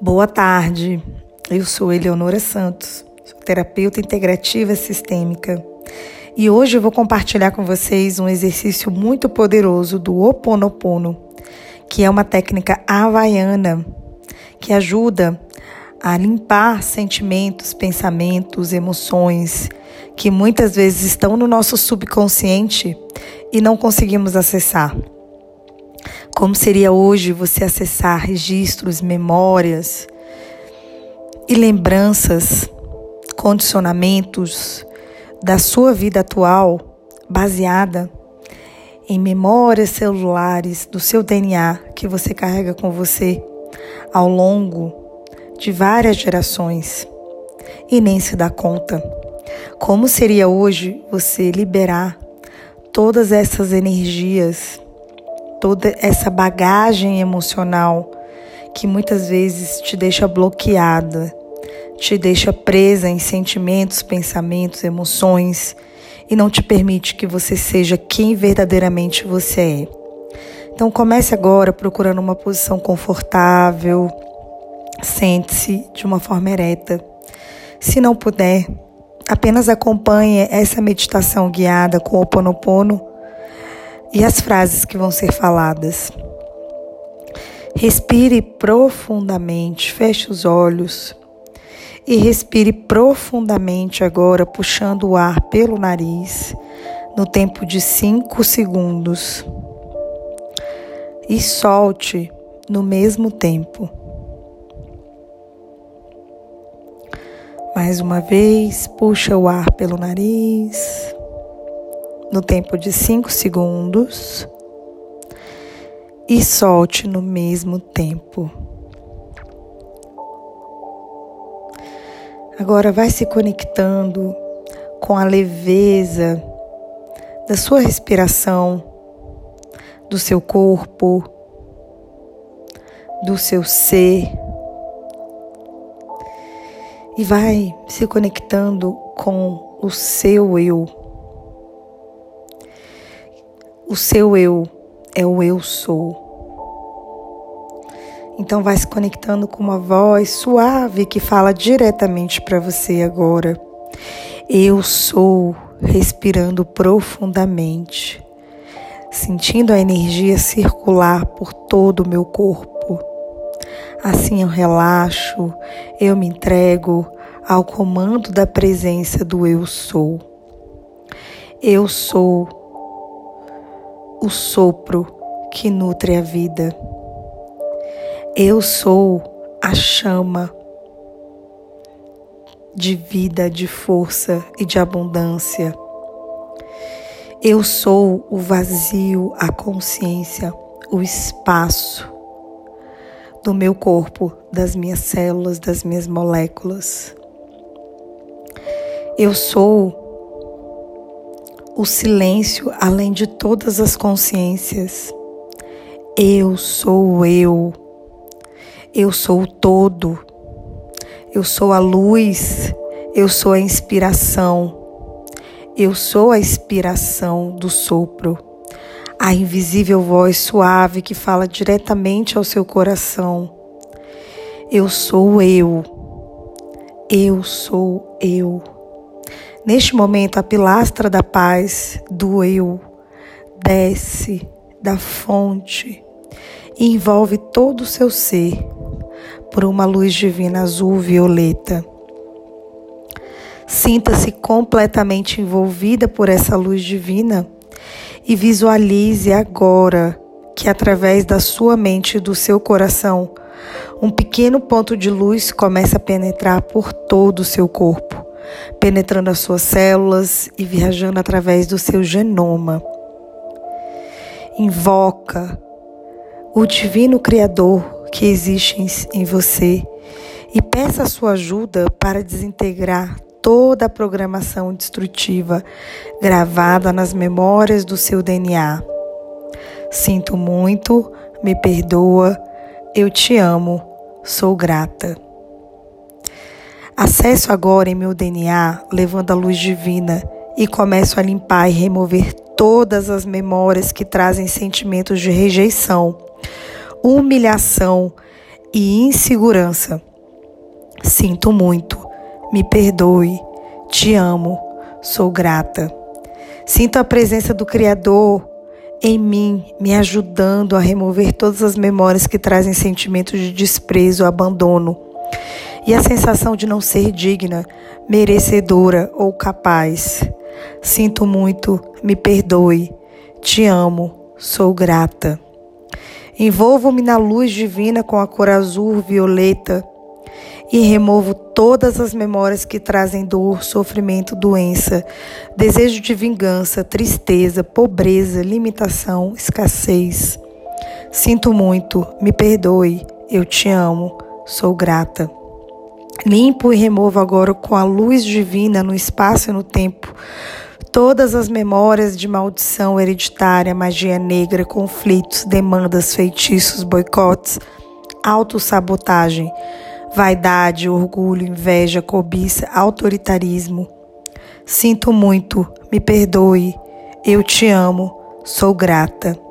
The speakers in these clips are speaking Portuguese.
Boa tarde, eu sou Eleonora Santos, terapeuta integrativa sistêmica, e hoje eu vou compartilhar com vocês um exercício muito poderoso do Ho Oponopono, que é uma técnica havaiana que ajuda a limpar sentimentos, pensamentos, emoções que muitas vezes estão no nosso subconsciente e não conseguimos acessar. Como seria hoje você acessar registros, memórias e lembranças, condicionamentos da sua vida atual baseada em memórias celulares do seu DNA que você carrega com você ao longo de várias gerações e nem se dá conta. Como seria hoje você liberar todas essas energias toda essa bagagem emocional que muitas vezes te deixa bloqueada, te deixa presa em sentimentos, pensamentos, emoções e não te permite que você seja quem verdadeiramente você é. Então comece agora procurando uma posição confortável, sente-se de uma forma ereta. Se não puder, apenas acompanhe essa meditação guiada com o Ponopono e as frases que vão ser faladas. Respire profundamente, feche os olhos e respire profundamente agora, puxando o ar pelo nariz, no tempo de 5 segundos. E solte no mesmo tempo. Mais uma vez, puxa o ar pelo nariz no tempo de 5 segundos e solte no mesmo tempo. Agora vai se conectando com a leveza da sua respiração, do seu corpo, do seu ser. E vai se conectando com o seu eu. O seu eu é o eu sou. Então vai se conectando com uma voz suave que fala diretamente para você agora. Eu sou, respirando profundamente, sentindo a energia circular por todo o meu corpo. Assim eu relaxo, eu me entrego ao comando da presença do eu sou. Eu sou o sopro que nutre a vida. Eu sou a chama de vida, de força e de abundância. Eu sou o vazio, a consciência, o espaço do meu corpo, das minhas células, das minhas moléculas. Eu sou o silêncio além de todas as consciências. Eu sou eu. Eu sou o todo. Eu sou a luz. Eu sou a inspiração. Eu sou a inspiração do sopro. A invisível voz suave que fala diretamente ao seu coração. Eu sou eu. Eu sou eu. Neste momento, a pilastra da paz do eu desce da fonte e envolve todo o seu ser por uma luz divina azul violeta. Sinta-se completamente envolvida por essa luz divina e visualize agora que através da sua mente e do seu coração, um pequeno ponto de luz começa a penetrar por todo o seu corpo penetrando as suas células e viajando através do seu genoma. Invoca o divino Criador que existe em você e peça a sua ajuda para desintegrar toda a programação destrutiva gravada nas memórias do seu DNA. Sinto muito, me perdoa, eu te amo, sou grata. Acesso agora em meu DNA, levando a luz divina, e começo a limpar e remover todas as memórias que trazem sentimentos de rejeição, humilhação, e insegurança. Sinto muito, me perdoe, te amo, sou grata. Sinto a presença do Criador em mim, me ajudando a remover todas as memórias que trazem sentimentos de desprezo, abandono e a sensação de não ser digna, merecedora ou capaz. Sinto muito, me perdoe, te amo, sou grata. Envolvo-me na luz divina com a cor azul violeta e removo todas as memórias que trazem dor, sofrimento, doença, desejo de vingança, tristeza, pobreza, limitação, escassez. Sinto muito, me perdoe, eu te amo, sou grata. Limpo e removo agora com a luz divina no espaço e no tempo todas as memórias de maldição hereditária, magia negra, conflitos, demandas, feitiços, boicotes, autossabotagem, vaidade, orgulho, inveja, cobiça, autoritarismo. Sinto muito, me perdoe, eu te amo, sou grata.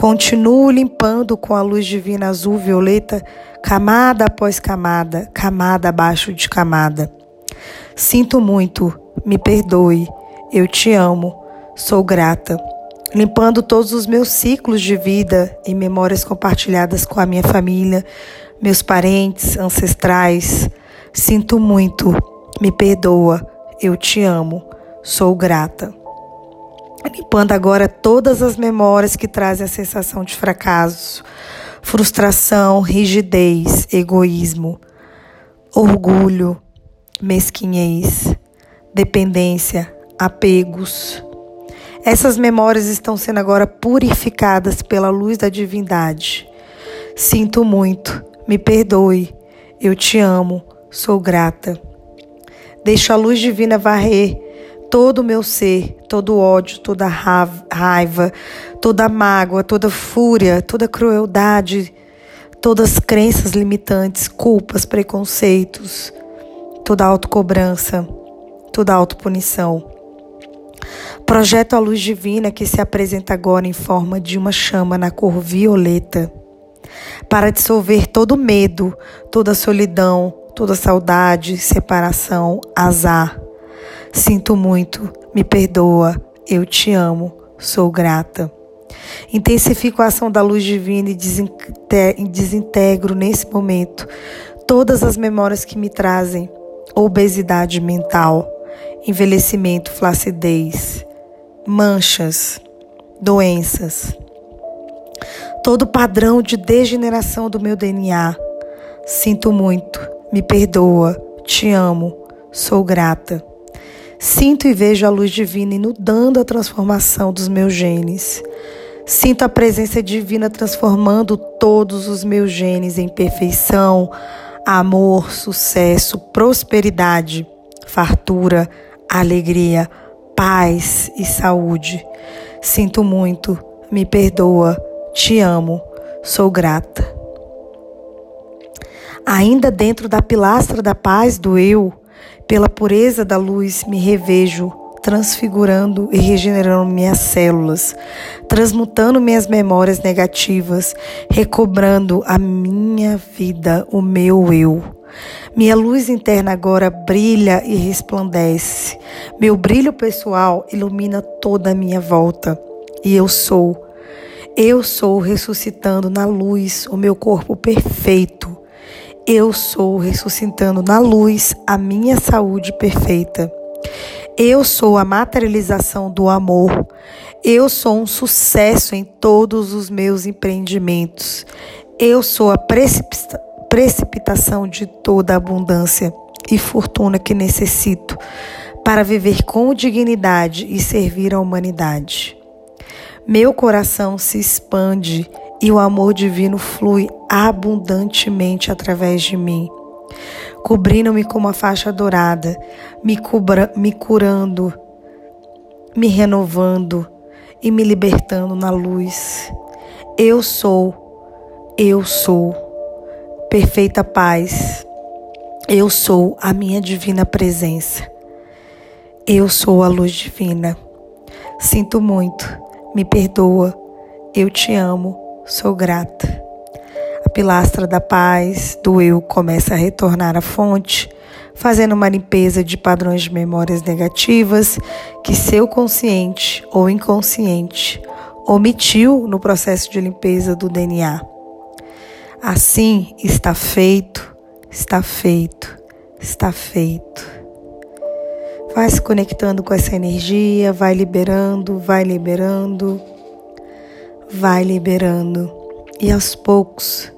Continuo limpando com a luz divina azul violeta, camada após camada, camada abaixo de camada. Sinto muito, me perdoe, eu te amo, sou grata. Limpando todos os meus ciclos de vida e memórias compartilhadas com a minha família, meus parentes, ancestrais. Sinto muito, me perdoa, eu te amo, sou grata. Limpando agora todas as memórias que trazem a sensação de fracasso, frustração, rigidez, egoísmo, orgulho, mesquinhez, dependência, apegos. Essas memórias estão sendo agora purificadas pela luz da divindade. Sinto muito, me perdoe, eu te amo, sou grata. Deixo a luz divina varrer todo o meu ser, todo ódio, toda raiva, toda mágoa, toda fúria, toda crueldade, todas as crenças limitantes, culpas, preconceitos, toda autocobrança, toda autopunição. Projeto a luz divina que se apresenta agora em forma de uma chama na cor violeta para dissolver todo medo, toda solidão, toda saudade, separação, azar. Sinto muito, me perdoa, eu te amo, sou grata. Intensifico a ação da luz divina e desintegro nesse momento todas as memórias que me trazem obesidade mental, envelhecimento, flacidez, manchas, doenças. Todo padrão de degeneração do meu DNA. Sinto muito, me perdoa, te amo, sou grata. Sinto e vejo a luz divina inundando a transformação dos meus genes. Sinto a presença divina transformando todos os meus genes em perfeição, amor, sucesso, prosperidade, fartura, alegria, paz e saúde. Sinto muito, me perdoa, te amo, sou grata. Ainda dentro da pilastra da paz do eu, pela pureza da luz, me revejo, transfigurando e regenerando minhas células, transmutando minhas memórias negativas, recobrando a minha vida, o meu eu. Minha luz interna agora brilha e resplandece. Meu brilho pessoal ilumina toda a minha volta. E eu sou eu sou ressuscitando na luz o meu corpo perfeito. Eu sou ressuscitando na luz a minha saúde perfeita. Eu sou a materialização do amor. Eu sou um sucesso em todos os meus empreendimentos. Eu sou a precipita precipitação de toda a abundância e fortuna que necessito para viver com dignidade e servir a humanidade. Meu coração se expande e o amor divino flui abundantemente através de mim, cobrindo-me com uma faixa dourada, me, cubra, me curando, me renovando e me libertando na luz. Eu sou, eu sou perfeita paz. Eu sou a minha divina presença. Eu sou a luz divina. Sinto muito me perdoa, eu te amo, sou grata. A pilastra da paz do eu começa a retornar à fonte, fazendo uma limpeza de padrões de memórias negativas que seu consciente ou inconsciente omitiu no processo de limpeza do DNA. Assim está feito, está feito, está feito. Vai se conectando com essa energia, vai liberando, vai liberando, vai liberando. E aos poucos,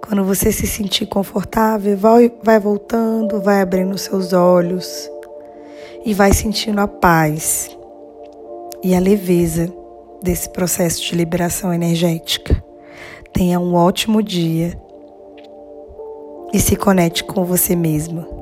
quando você se sentir confortável, vai, vai voltando, vai abrindo seus olhos e vai sentindo a paz e a leveza desse processo de liberação energética. Tenha um ótimo dia e se conecte com você mesmo.